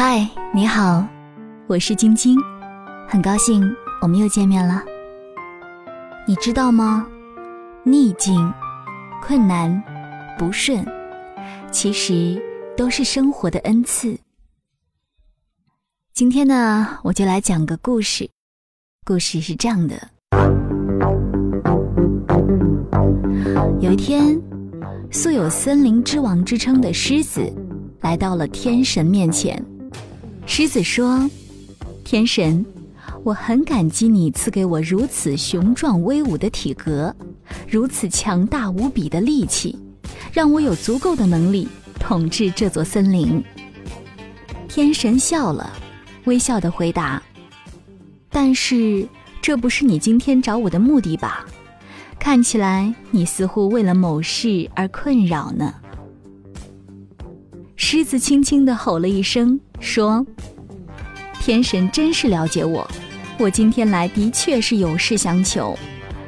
嗨，你好，我是晶晶，很高兴我们又见面了。你知道吗？逆境、困难、不顺，其实都是生活的恩赐。今天呢，我就来讲个故事。故事是这样的：有一天，素有森林之王之称的狮子来到了天神面前。狮子说：“天神，我很感激你赐给我如此雄壮威武的体格，如此强大无比的力气，让我有足够的能力统治这座森林。”天神笑了，微笑的回答：“但是这不是你今天找我的目的吧？看起来你似乎为了某事而困扰呢。”狮子轻轻地吼了一声，说：“天神真是了解我，我今天来的确是有事相求。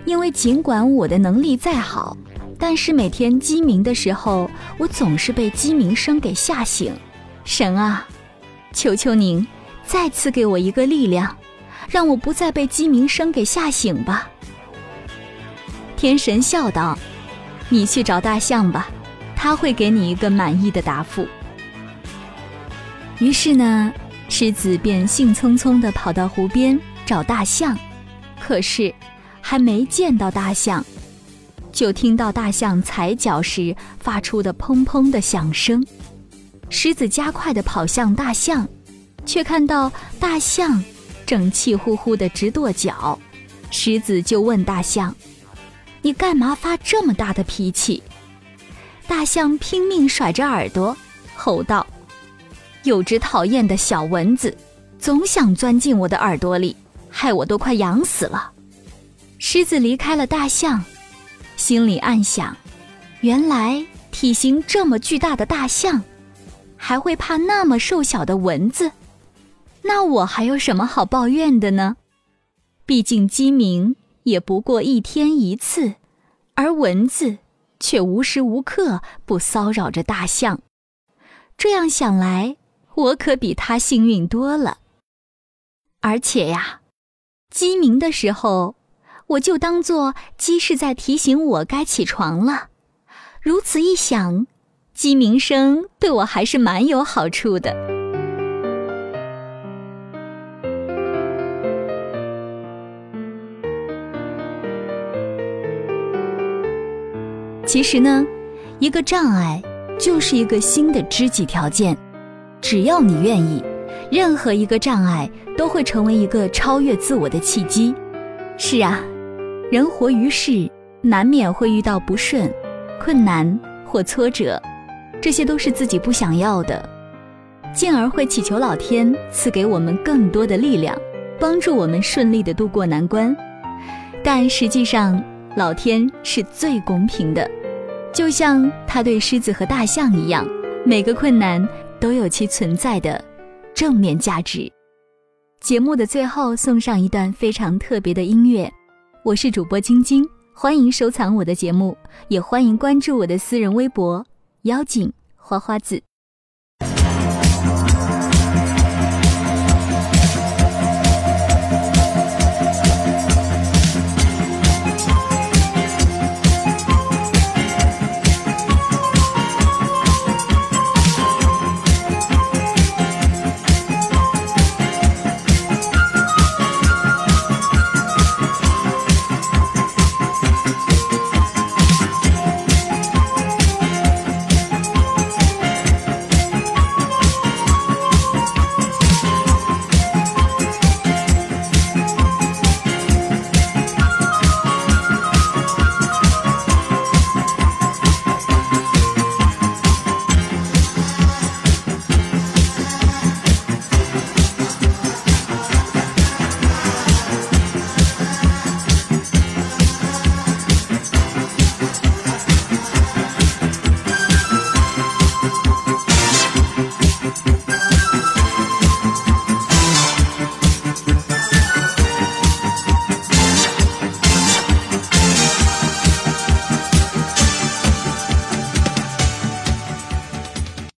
因为尽管我的能力再好，但是每天鸡鸣的时候，我总是被鸡鸣声给吓醒。神啊，求求您再次给我一个力量，让我不再被鸡鸣声给吓醒吧。”天神笑道：“你去找大象吧，他会给你一个满意的答复。”于是呢，狮子便兴冲冲地跑到湖边找大象，可是还没见到大象，就听到大象踩脚时发出的砰砰的响声。狮子加快地跑向大象，却看到大象正气呼呼地直跺脚。狮子就问大象：“你干嘛发这么大的脾气？”大象拼命甩着耳朵，吼道。有只讨厌的小蚊子，总想钻进我的耳朵里，害我都快痒死了。狮子离开了大象，心里暗想：原来体型这么巨大的大象，还会怕那么瘦小的蚊子，那我还有什么好抱怨的呢？毕竟鸡鸣也不过一天一次，而蚊子却无时无刻不骚扰着大象。这样想来。我可比他幸运多了，而且呀，鸡鸣的时候，我就当做鸡是在提醒我该起床了。如此一想，鸡鸣声对我还是蛮有好处的。其实呢，一个障碍就是一个新的知己条件。只要你愿意，任何一个障碍都会成为一个超越自我的契机。是啊，人活于世，难免会遇到不顺、困难或挫折，这些都是自己不想要的，进而会祈求老天赐给我们更多的力量，帮助我们顺利的度过难关。但实际上，老天是最公平的，就像他对狮子和大象一样，每个困难。都有其存在的正面价值。节目的最后送上一段非常特别的音乐，我是主播晶晶，欢迎收藏我的节目，也欢迎关注我的私人微博“妖精花花子”。